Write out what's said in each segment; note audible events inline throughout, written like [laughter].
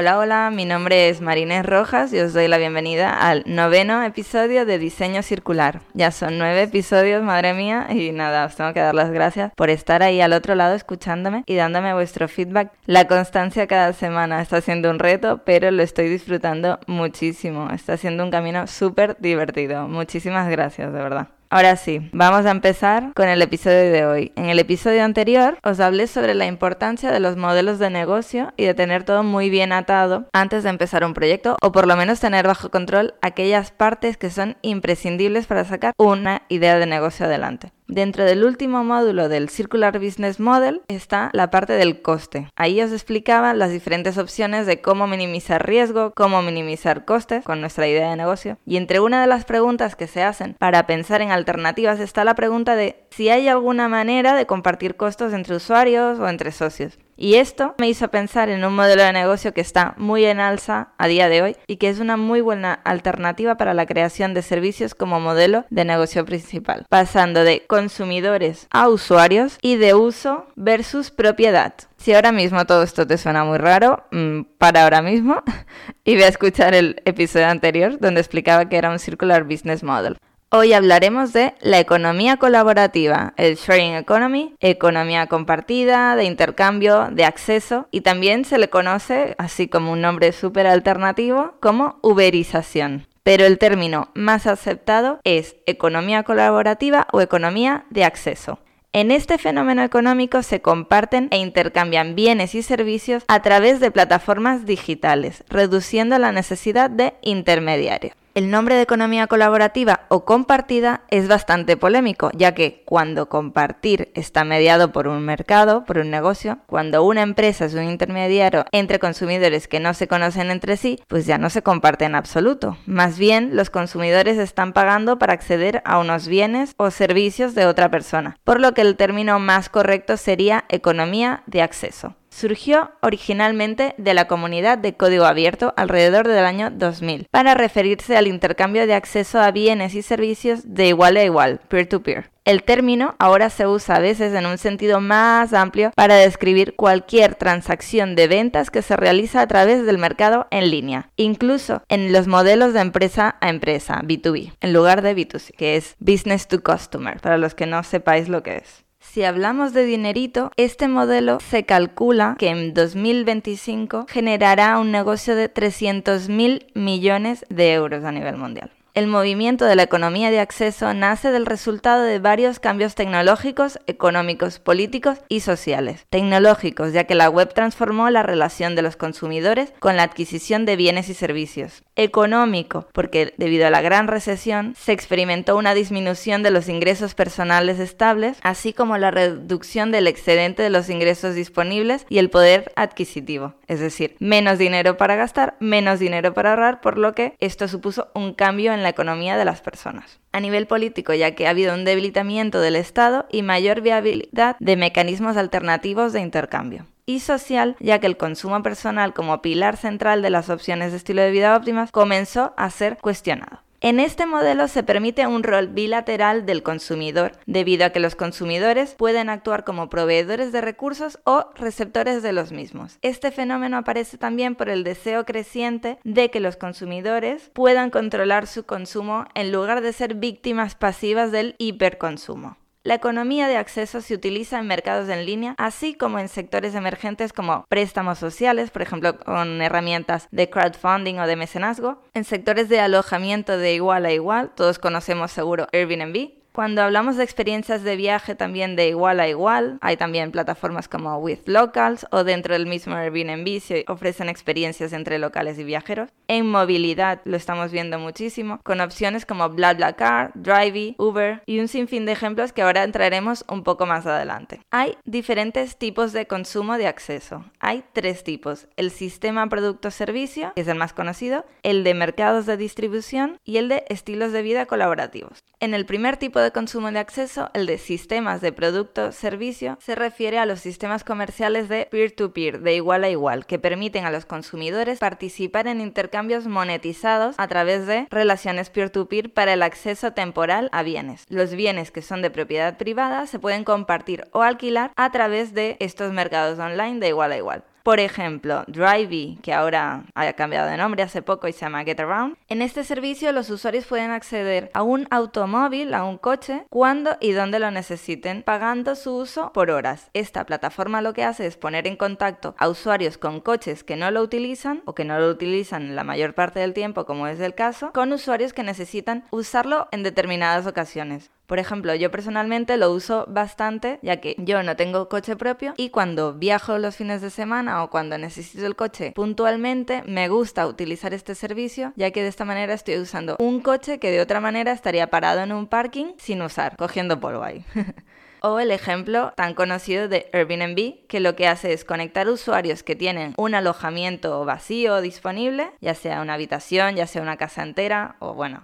Hola, hola, mi nombre es Marinés Rojas y os doy la bienvenida al noveno episodio de Diseño Circular. Ya son nueve episodios, madre mía, y nada, os tengo que dar las gracias por estar ahí al otro lado escuchándome y dándome vuestro feedback. La constancia cada semana está siendo un reto, pero lo estoy disfrutando muchísimo. Está siendo un camino súper divertido. Muchísimas gracias, de verdad. Ahora sí, vamos a empezar con el episodio de hoy. En el episodio anterior os hablé sobre la importancia de los modelos de negocio y de tener todo muy bien atado antes de empezar un proyecto o por lo menos tener bajo control aquellas partes que son imprescindibles para sacar una idea de negocio adelante. Dentro del último módulo del Circular Business Model está la parte del coste. Ahí os explicaba las diferentes opciones de cómo minimizar riesgo, cómo minimizar costes con nuestra idea de negocio. Y entre una de las preguntas que se hacen para pensar en alternativas está la pregunta de si hay alguna manera de compartir costos entre usuarios o entre socios. Y esto me hizo pensar en un modelo de negocio que está muy en alza a día de hoy y que es una muy buena alternativa para la creación de servicios como modelo de negocio principal, pasando de consumidores a usuarios y de uso versus propiedad. Si ahora mismo todo esto te suena muy raro, mm, para ahora mismo [laughs] y a escuchar el episodio anterior donde explicaba que era un Circular Business Model. Hoy hablaremos de la economía colaborativa, el sharing economy, economía compartida, de intercambio, de acceso y también se le conoce, así como un nombre súper alternativo, como uberización. Pero el término más aceptado es economía colaborativa o economía de acceso. En este fenómeno económico se comparten e intercambian bienes y servicios a través de plataformas digitales, reduciendo la necesidad de intermediarios. El nombre de economía colaborativa o compartida es bastante polémico, ya que cuando compartir está mediado por un mercado, por un negocio, cuando una empresa es un intermediario entre consumidores que no se conocen entre sí, pues ya no se comparte en absoluto. Más bien, los consumidores están pagando para acceder a unos bienes o servicios de otra persona, por lo que el término más correcto sería economía de acceso. Surgió originalmente de la comunidad de código abierto alrededor del año 2000, para referirse al intercambio de acceso a bienes y servicios de igual a igual, peer-to-peer. El término ahora se usa a veces en un sentido más amplio para describir cualquier transacción de ventas que se realiza a través del mercado en línea, incluso en los modelos de empresa a empresa, B2B, en lugar de B2C, que es Business to Customer, para los que no sepáis lo que es. Si hablamos de dinerito, este modelo se calcula que en 2025 generará un negocio de 300 mil millones de euros a nivel mundial. El movimiento de la economía de acceso nace del resultado de varios cambios tecnológicos, económicos, políticos y sociales. Tecnológicos, ya que la web transformó la relación de los consumidores con la adquisición de bienes y servicios. Económico, porque debido a la gran recesión se experimentó una disminución de los ingresos personales estables, así como la reducción del excedente de los ingresos disponibles y el poder adquisitivo. Es decir, menos dinero para gastar, menos dinero para ahorrar, por lo que esto supuso un cambio en la economía de las personas. A nivel político, ya que ha habido un debilitamiento del Estado y mayor viabilidad de mecanismos alternativos de intercambio y social, ya que el consumo personal como pilar central de las opciones de estilo de vida óptimas comenzó a ser cuestionado. En este modelo se permite un rol bilateral del consumidor, debido a que los consumidores pueden actuar como proveedores de recursos o receptores de los mismos. Este fenómeno aparece también por el deseo creciente de que los consumidores puedan controlar su consumo en lugar de ser víctimas pasivas del hiperconsumo. La economía de acceso se utiliza en mercados en línea, así como en sectores emergentes como préstamos sociales, por ejemplo, con herramientas de crowdfunding o de mecenazgo, en sectores de alojamiento de igual a igual, todos conocemos seguro Airbnb, Cuando hablamos de experiencias de viaje también de igual a igual, hay también plataformas como With Locals o dentro del mismo Airbnb se ofrecen experiencias entre locales y viajeros. En movilidad lo estamos viendo muchísimo, con opciones como BlaBlaCar, Drivey, Uber y un sinfín de ejemplos que ahora entraremos un poco más adelante. Hay diferentes tipos de consumo de acceso. Hay tres tipos. El sistema producto-servicio, que es el más conocido, el de mercados de distribución y el de estilos de vida colaborativos. En el primer tipo de consumo de acceso, el de sistemas de producto-servicio, se refiere a los sistemas comerciales de peer-to-peer, de igual a igual, que permiten a los consumidores participar en intercambios monetizados a través de relaciones peer-to-peer para el acceso temporal a bienes. Los bienes que son de propiedad privada se pueden compartir o alquilar a través de estos mercados online de igual a igual. Por ejemplo, Drivey, que ahora ha cambiado de nombre hace poco y se llama Get Around. En este servicio los usuarios pueden acceder a un automóvil, a un coche, cuando y donde lo necesiten, pagando su uso por horas. Esta plataforma lo que hace es poner en contacto a usuarios con coches que no lo utilizan o que no lo utilizan la mayor parte del tiempo, como es el caso, con usuarios que necesitan usarlo en determinadas ocasiones. Por ejemplo, yo personalmente lo uso bastante ya que yo no tengo coche propio y cuando viajo los fines de semana o cuando necesito el coche puntualmente me gusta utilizar este servicio ya que de esta manera estoy usando un coche que de otra manera estaría parado en un parking sin usar, cogiendo polvo ahí. [laughs] O el ejemplo tan conocido de Airbnb, que lo que hace es conectar usuarios que tienen un alojamiento vacío disponible, ya sea una habitación, ya sea una casa entera, o bueno,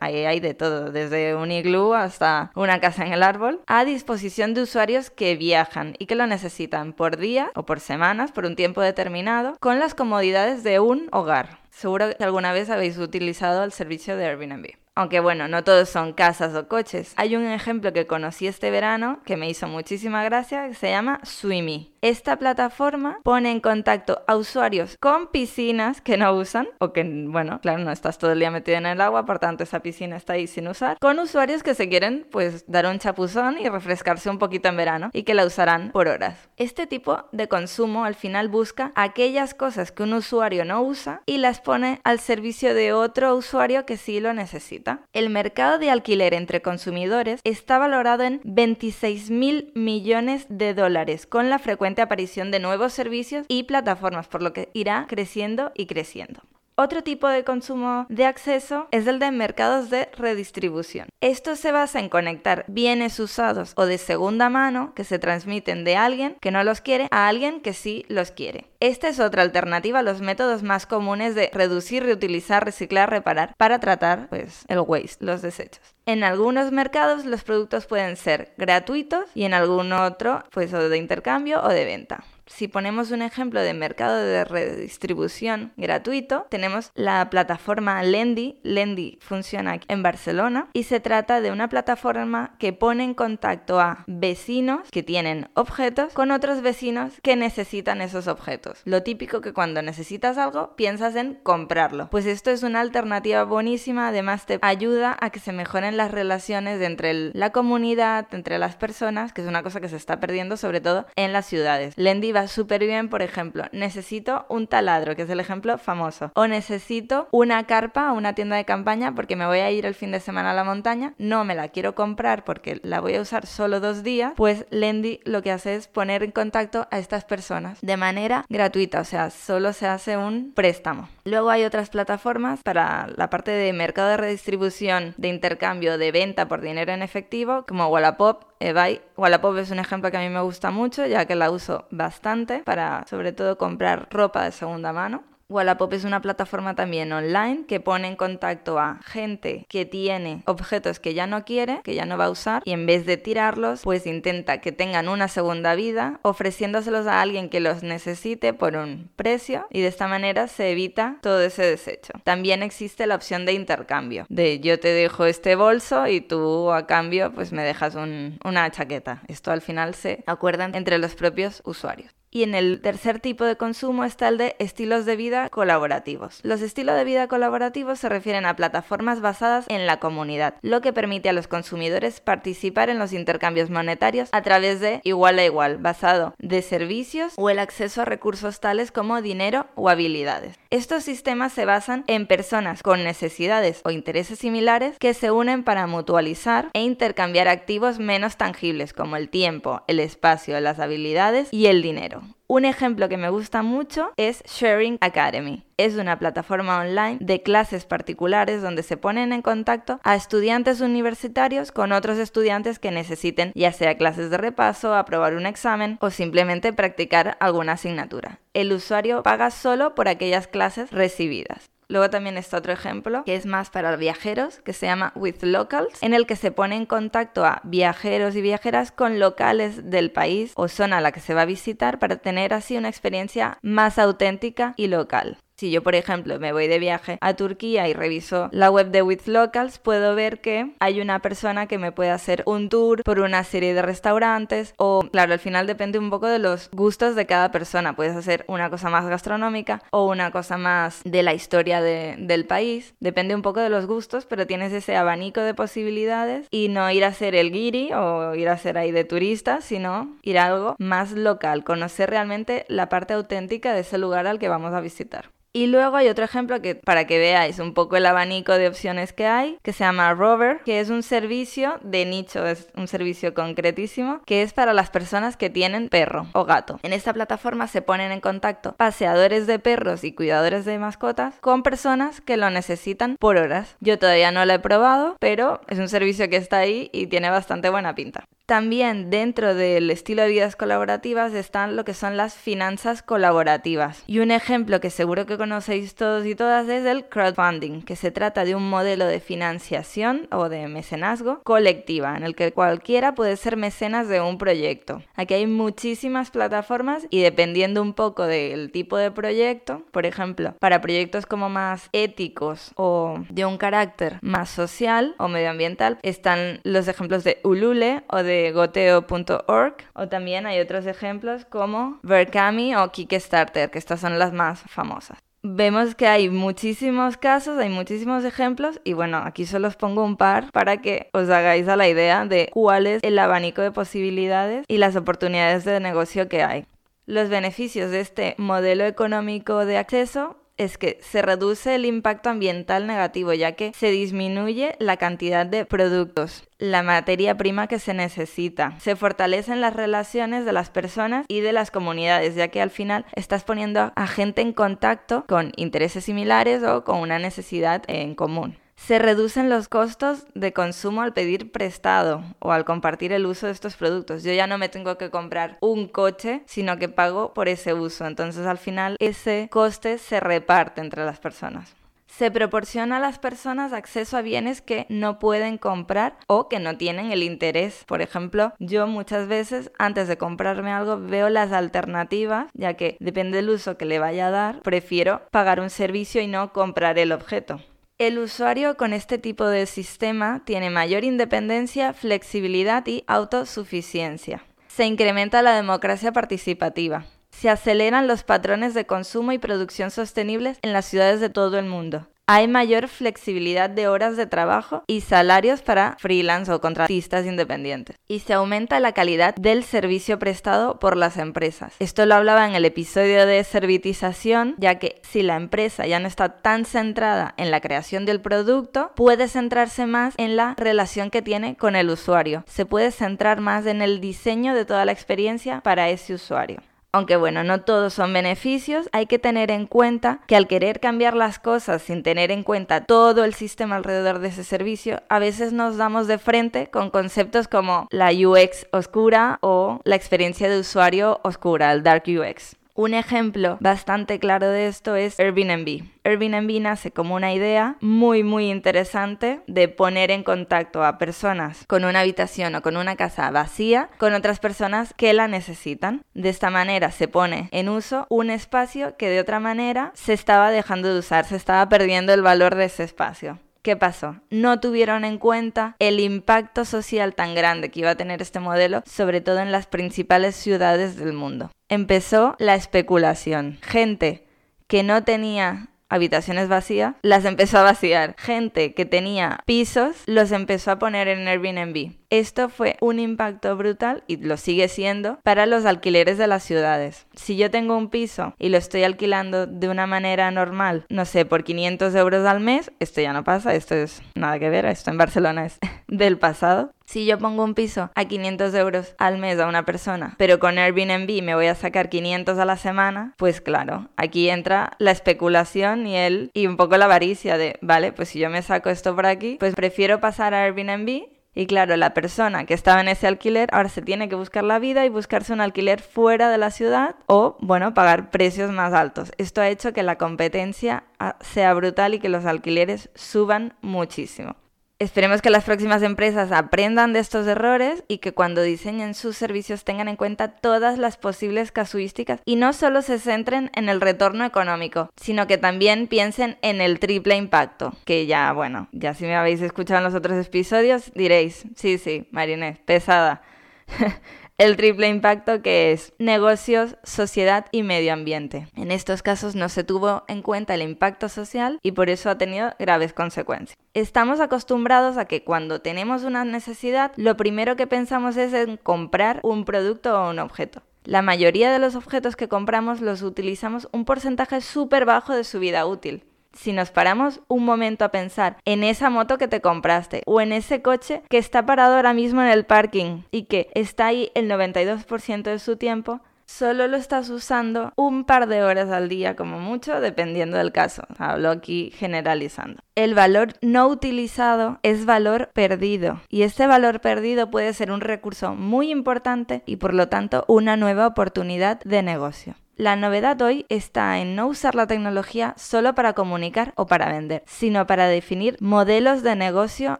ahí hay de todo, desde un iglú hasta una casa en el árbol, a disposición de usuarios que viajan y que lo necesitan por día o por semanas, por un tiempo determinado, con las comodidades de un hogar. Seguro que alguna vez habéis utilizado el servicio de Airbnb. Aunque bueno, no todos son casas o coches. Hay un ejemplo que conocí este verano que me hizo muchísima gracia que se llama Swimmy. Esta plataforma pone en contacto a usuarios con piscinas que no usan o que, bueno, claro, no estás todo el día metido en el agua, por tanto esa piscina está ahí sin usar, con usuarios que se quieren pues dar un chapuzón y refrescarse un poquito en verano y que la usarán por horas. Este tipo de consumo al final busca aquellas cosas que un usuario no usa y las pone al servicio de otro usuario que sí lo necesita. El mercado de alquiler entre consumidores está valorado en 26 mil millones de dólares con la frecuencia aparición de nuevos servicios y plataformas, por lo que irá creciendo y creciendo. Otro tipo de consumo de acceso es el de mercados de redistribución. Esto se basa en conectar bienes usados o de segunda mano que se transmiten de alguien que no los quiere a alguien que sí los quiere. Esta es otra alternativa a los métodos más comunes de reducir, reutilizar, reciclar, reparar para tratar pues, el waste, los desechos. En algunos mercados los productos pueden ser gratuitos y en algún otro pues o de intercambio o de venta. Si ponemos un ejemplo de mercado de redistribución gratuito, tenemos la plataforma Lendy. Lendy funciona en Barcelona y se trata de una plataforma que pone en contacto a vecinos que tienen objetos con otros vecinos que necesitan esos objetos. Lo típico que cuando necesitas algo piensas en comprarlo. Pues esto es una alternativa buenísima, además te ayuda a que se mejoren las relaciones entre la comunidad, entre las personas, que es una cosa que se está perdiendo sobre todo en las ciudades. Lendy va súper bien, por ejemplo, necesito un taladro, que es el ejemplo famoso, o necesito una carpa, una tienda de campaña, porque me voy a ir el fin de semana a la montaña, no me la quiero comprar porque la voy a usar solo dos días, pues Lendy lo que hace es poner en contacto a estas personas de manera gratuita, o sea, solo se hace un préstamo. Luego hay otras plataformas para la parte de mercado de redistribución, de intercambio, de venta por dinero en efectivo, como Wallapop, eBay. Wallapop es un ejemplo que a mí me gusta mucho, ya que la uso bastante para, sobre todo, comprar ropa de segunda mano. Wallapop es una plataforma también online que pone en contacto a gente que tiene objetos que ya no quiere, que ya no va a usar, y en vez de tirarlos, pues intenta que tengan una segunda vida, ofreciéndoselos a alguien que los necesite por un precio, y de esta manera se evita todo ese desecho. También existe la opción de intercambio, de yo te dejo este bolso y tú a cambio pues me dejas una chaqueta. Esto al final se acuerdan entre los propios usuarios. Y en el tercer tipo de consumo está el de estilos de vida colaborativos. Los estilos de vida colaborativos se refieren a plataformas basadas en la comunidad, lo que permite a los consumidores participar en los intercambios monetarios a través de igual a igual, basado de servicios o el acceso a recursos tales como dinero o habilidades. Estos sistemas se basan en personas con necesidades o intereses similares que se unen para mutualizar e intercambiar activos menos tangibles como el tiempo, el espacio, las habilidades y el dinero. Un ejemplo que me gusta mucho es Sharing Academy. Es una plataforma online de clases particulares donde se ponen en contacto a estudiantes universitarios con otros estudiantes que necesiten ya sea clases de repaso, aprobar un examen o simplemente practicar alguna asignatura. El usuario paga solo por aquellas clases recibidas. Luego también está otro ejemplo que es más para viajeros, que se llama With Locals, en el que se pone en contacto a viajeros y viajeras con locales del país o zona a la que se va a visitar para tener así una experiencia más auténtica y local. Si yo, por ejemplo, me voy de viaje a Turquía y reviso la web de With Locals, puedo ver que hay una persona que me puede hacer un tour por una serie de restaurantes o, claro, al final depende un poco de los gustos de cada persona. Puedes hacer una cosa más gastronómica o una cosa más de la historia del país. Depende un poco de los gustos, pero tienes ese abanico de posibilidades y no ir a ser el guiri o ir a ser ahí de turista, sino ir a algo más local, conocer realmente la parte auténtica de ese lugar al que vamos a visitar. Y luego hay otro ejemplo que para que veáis un poco el abanico de opciones que hay, que se llama Rover, que es un servicio de nicho, es un servicio concretísimo, que es para las personas que tienen perro o gato. En esta plataforma se ponen en contacto paseadores de perros y cuidadores de mascotas con personas que lo necesitan por horas. Yo todavía no lo he probado, pero es un servicio que está ahí y tiene bastante buena pinta. También dentro del estilo de vidas colaborativas están lo que son las finanzas colaborativas. Y un ejemplo que seguro que conocéis todos y todas es el crowdfunding, que se trata de un modelo de financiación o de mecenazgo colectiva, en el que cualquiera puede ser mecenas de un proyecto. Aquí hay muchísimas plataformas y dependiendo un poco del tipo de proyecto, por ejemplo, para proyectos como más éticos o de un carácter más social o medioambiental, están los ejemplos de Ulule o de goteo.org o también hay otros ejemplos como Verkami o Kickstarter, que estas son las más famosas. Vemos que hay muchísimos casos, hay muchísimos ejemplos y bueno, aquí solo os pongo un par para que os hagáis a la idea de cuál es el abanico de posibilidades y las oportunidades de negocio que hay. Los beneficios de este modelo económico de acceso es que se reduce el impacto ambiental negativo, ya que se disminuye la cantidad de productos, la materia prima que se necesita. Se fortalecen las relaciones de las personas y de las comunidades, ya que al final estás poniendo a gente en contacto con intereses similares o con una necesidad en común. Se reducen los costos de consumo al pedir prestado o al compartir el uso de estos productos. Yo ya no me tengo que comprar un coche, sino que pago por ese uso. Entonces al final ese coste se reparte entre las personas se proporciona a las personas acceso a bienes que no pueden comprar o que no tienen el interés. Por ejemplo, yo muchas veces antes de comprarme algo veo las alternativas, ya que depende del uso que le vaya a dar, prefiero pagar un servicio y no comprar el objeto. El usuario con este tipo de sistema tiene mayor independencia, flexibilidad y autosuficiencia. Se incrementa la democracia participativa. Se aceleran los patrones de consumo y producción sostenibles en las ciudades de todo el mundo hay mayor flexibilidad de horas de trabajo y salarios para freelance o contratistas independientes. Y se aumenta la calidad del servicio prestado por las empresas. Esto lo hablaba en el episodio de servitización, ya que si la empresa ya no está tan centrada en la creación del producto, puede centrarse más en la relación que tiene con el usuario. Se puede centrar más en el diseño de toda la experiencia para ese usuario. Aunque bueno, no todos son beneficios, hay que tener en cuenta que al querer cambiar las cosas sin tener en cuenta todo el sistema alrededor de ese servicio, a veces nos damos de frente con conceptos como la UX oscura o la experiencia de usuario oscura, el dark UX. Un ejemplo bastante claro de esto es Airbnb. Airbnb nace como una idea muy muy interesante de poner en contacto a personas con una habitación o con una casa vacía con otras personas que la necesitan. De esta manera se pone en uso un espacio que de otra manera se estaba dejando de usar, se estaba perdiendo el valor de ese espacio. ¿Qué pasó? No tuvieron en cuenta el impacto social tan grande que iba a tener este modelo, sobre todo en las principales ciudades del mundo. Empezó la especulación. Gente que no tenía habitaciones vacías, las empezó a vaciar. Gente que tenía pisos, los empezó a poner en Airbnb. Esto fue un impacto brutal y lo sigue siendo para los alquileres de las ciudades. Si yo tengo un piso y lo estoy alquilando de una manera normal, no sé, por 500 euros al mes, esto ya no pasa, esto es nada que ver, esto en Barcelona es [laughs] del pasado. Si yo pongo un piso a 500 euros al mes a una persona, pero con Airbnb me voy a sacar 500 a la semana, pues claro, aquí entra la especulación y el y un poco la avaricia de, vale, pues si yo me saco esto por aquí, pues prefiero pasar a Airbnb y claro, la persona que estaba en ese alquiler ahora se tiene que buscar la vida y buscarse un alquiler fuera de la ciudad o, bueno, pagar precios más altos. Esto ha hecho que la competencia ah, sea brutal y que los alquileres suban muchísimo. Esperemos que las próximas empresas aprendan de estos errores y que cuando diseñen sus servicios tengan en cuenta todas las posibles casuísticas y no solo se centren en el retorno económico, sino que también piensen en el triple impacto, que ya, bueno, ya si me habéis escuchado en los otros episodios diréis, sí, sí, Marinés, pesada. [laughs] el triple impacto que es negocios, sociedad y medio ambiente. En estos casos no se tuvo en cuenta el impacto social y por eso ha tenido graves consecuencias. Estamos acostumbrados a que cuando tenemos una necesidad, lo primero que pensamos es en comprar un producto o un objeto. La mayoría de los objetos que compramos los utilizamos un porcentaje súper bajo de su vida útil si nos paramos un momento a pensar en esa moto que te compraste o en ese coche que está parado ahora mismo en el parking y que está ahí el 92% de su tiempo, solo lo estás usando un par de horas al día como mucho, dependiendo del caso. Hablo aquí generalizando. El valor no utilizado es valor perdido y este valor perdido puede ser un recurso muy importante y por lo tanto una nueva oportunidad de negocio. La novedad hoy está en no usar la tecnología solo para comunicar o para vender, sino para definir modelos de negocio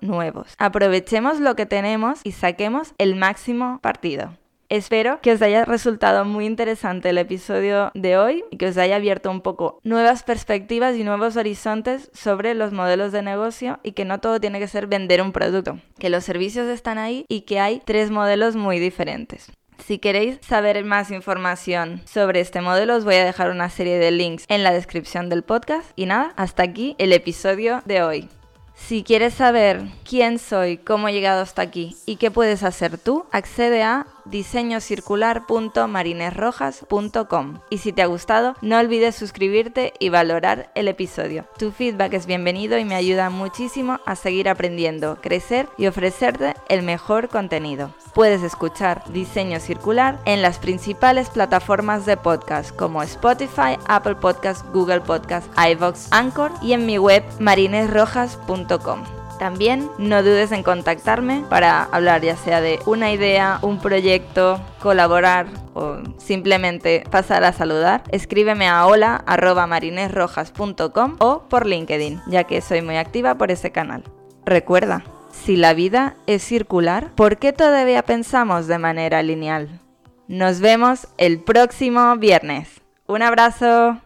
nuevos. Aprovechemos lo que tenemos y saquemos el máximo partido. Espero que os haya resultado muy interesante el episodio de hoy y que os haya abierto un poco nuevas perspectivas y nuevos horizontes sobre los modelos de negocio y que no todo tiene que ser vender un producto, que los servicios están ahí y que hay tres modelos muy diferentes. Si queréis saber más información sobre este modelo, os voy a dejar una serie de links en la descripción del podcast. Y nada, hasta aquí el episodio de hoy. Si quieres saber quién soy, cómo he llegado hasta aquí y qué puedes hacer tú, accede a diseñocircular.marinesrojas.com. Y si te ha gustado, no olvides suscribirte y valorar el episodio. Tu feedback es bienvenido y me ayuda muchísimo a seguir aprendiendo, crecer y ofrecerte el mejor contenido. Puedes escuchar Diseño Circular en las principales plataformas de podcast como Spotify, Apple Podcast, Google Podcast, iVoox, Anchor y en mi web marinesrojas.com. También no dudes en contactarme para hablar ya sea de una idea, un proyecto, colaborar o simplemente pasar a saludar. Escríbeme a hola@marinesrojas.com o por LinkedIn, ya que soy muy activa por ese canal. Recuerda, si la vida es circular, ¿por qué todavía pensamos de manera lineal? Nos vemos el próximo viernes. Un abrazo.